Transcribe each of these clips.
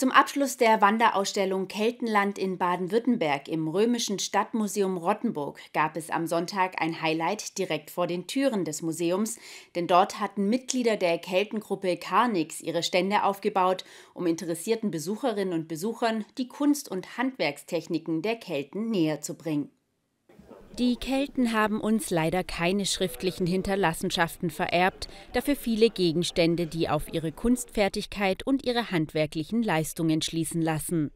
Zum Abschluss der Wanderausstellung Keltenland in Baden-Württemberg im Römischen Stadtmuseum Rottenburg gab es am Sonntag ein Highlight direkt vor den Türen des Museums, denn dort hatten Mitglieder der Keltengruppe Carnix ihre Stände aufgebaut, um interessierten Besucherinnen und Besuchern die Kunst- und Handwerkstechniken der Kelten näher zu bringen. Die Kelten haben uns leider keine schriftlichen Hinterlassenschaften vererbt, dafür viele Gegenstände, die auf ihre Kunstfertigkeit und ihre handwerklichen Leistungen schließen lassen.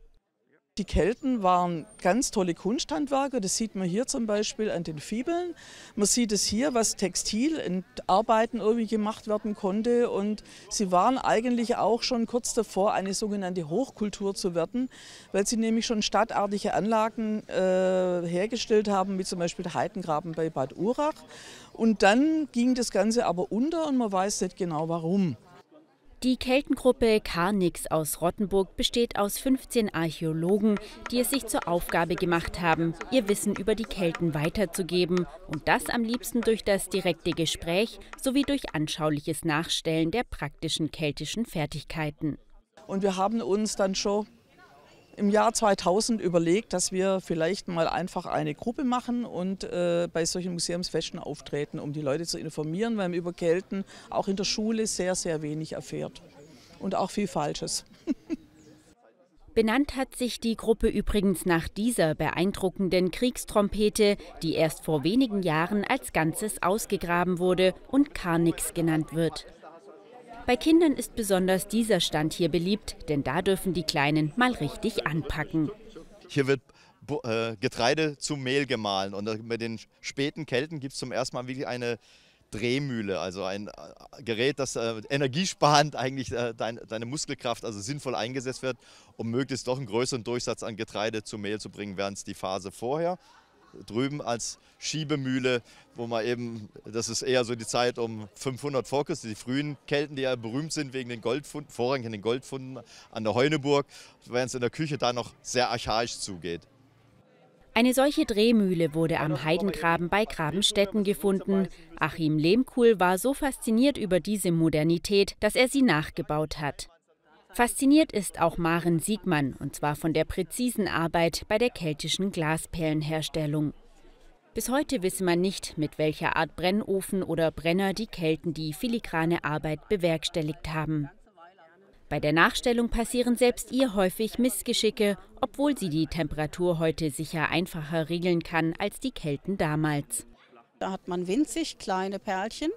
Die Kelten waren ganz tolle Kunsthandwerker, das sieht man hier zum Beispiel an den Fibeln. Man sieht es hier, was Textil in Arbeiten irgendwie gemacht werden konnte. Und sie waren eigentlich auch schon kurz davor, eine sogenannte Hochkultur zu werden, weil sie nämlich schon stadtartige Anlagen äh, hergestellt haben, wie zum Beispiel Heidengraben bei Bad Urach. Und dann ging das Ganze aber unter und man weiß nicht genau warum. Die Keltengruppe Karnix aus Rottenburg besteht aus 15 Archäologen, die es sich zur Aufgabe gemacht haben, ihr Wissen über die Kelten weiterzugeben und das am liebsten durch das direkte Gespräch sowie durch anschauliches Nachstellen der praktischen keltischen Fertigkeiten. Und wir haben uns dann schon im Jahr 2000 überlegt, dass wir vielleicht mal einfach eine Gruppe machen und äh, bei solchen Museumsfesten auftreten, um die Leute zu informieren, weil man über Kelten auch in der Schule sehr, sehr wenig erfährt. Und auch viel Falsches. Benannt hat sich die Gruppe übrigens nach dieser beeindruckenden Kriegstrompete, die erst vor wenigen Jahren als Ganzes ausgegraben wurde und Karnix genannt wird. Bei Kindern ist besonders dieser Stand hier beliebt, denn da dürfen die Kleinen mal richtig anpacken. Hier wird äh, Getreide zu Mehl gemahlen und mit den späten Kelten gibt es zum ersten Mal wirklich eine Drehmühle, also ein äh, Gerät, das äh, energiesparend eigentlich äh, dein, deine Muskelkraft also sinnvoll eingesetzt wird, um möglichst doch einen größeren Durchsatz an Getreide zu Mehl zu bringen, während es die Phase vorher drüben als Schiebemühle, wo man eben, das ist eher so die Zeit um 500 vor Christus, die frühen Kelten, die ja berühmt sind wegen den Goldfunden, vorrangig den Goldfunden an der Heuneburg, während es in der Küche da noch sehr archaisch zugeht. Eine solche Drehmühle wurde am Heidengraben bei Grabenstetten gefunden. Achim Lehmkuhl war so fasziniert über diese Modernität, dass er sie nachgebaut hat. Fasziniert ist auch Maren Siegmann, und zwar von der präzisen Arbeit bei der keltischen Glasperlenherstellung. Bis heute wisse man nicht, mit welcher Art Brennofen oder Brenner die Kelten die filigrane Arbeit bewerkstelligt haben. Bei der Nachstellung passieren selbst ihr häufig Missgeschicke, obwohl sie die Temperatur heute sicher einfacher regeln kann als die Kelten damals. Da hat man winzig kleine Perlchen,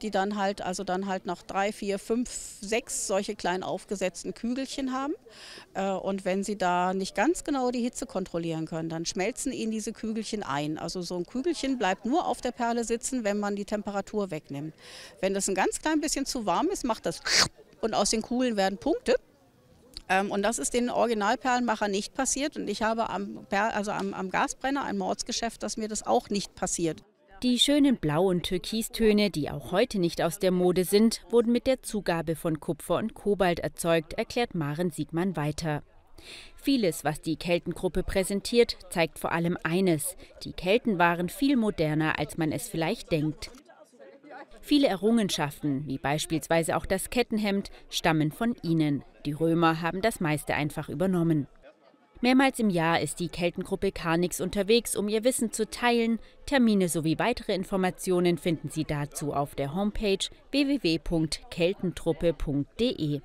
die dann halt, also dann halt noch drei, vier, fünf, sechs solche kleinen aufgesetzten Kügelchen haben. Äh, und wenn Sie da nicht ganz genau die Hitze kontrollieren können, dann schmelzen Ihnen diese Kügelchen ein. Also so ein Kügelchen bleibt nur auf der Perle sitzen, wenn man die Temperatur wegnimmt. Wenn das ein ganz klein bisschen zu warm ist, macht das und aus den Kugeln werden Punkte. Ähm, und das ist den Originalperlenmacher nicht passiert. Und ich habe am, also am, am Gasbrenner ein Mordsgeschäft, dass mir das auch nicht passiert. Die schönen Blau- und Türkistöne, die auch heute nicht aus der Mode sind, wurden mit der Zugabe von Kupfer und Kobalt erzeugt, erklärt Maren Siegmann weiter. Vieles, was die Keltengruppe präsentiert, zeigt vor allem eines. Die Kelten waren viel moderner, als man es vielleicht denkt. Viele Errungenschaften, wie beispielsweise auch das Kettenhemd, stammen von ihnen. Die Römer haben das meiste einfach übernommen. Mehrmals im Jahr ist die Keltengruppe Karnix unterwegs, um ihr Wissen zu teilen. Termine sowie weitere Informationen finden Sie dazu auf der Homepage www.keltentruppe.de.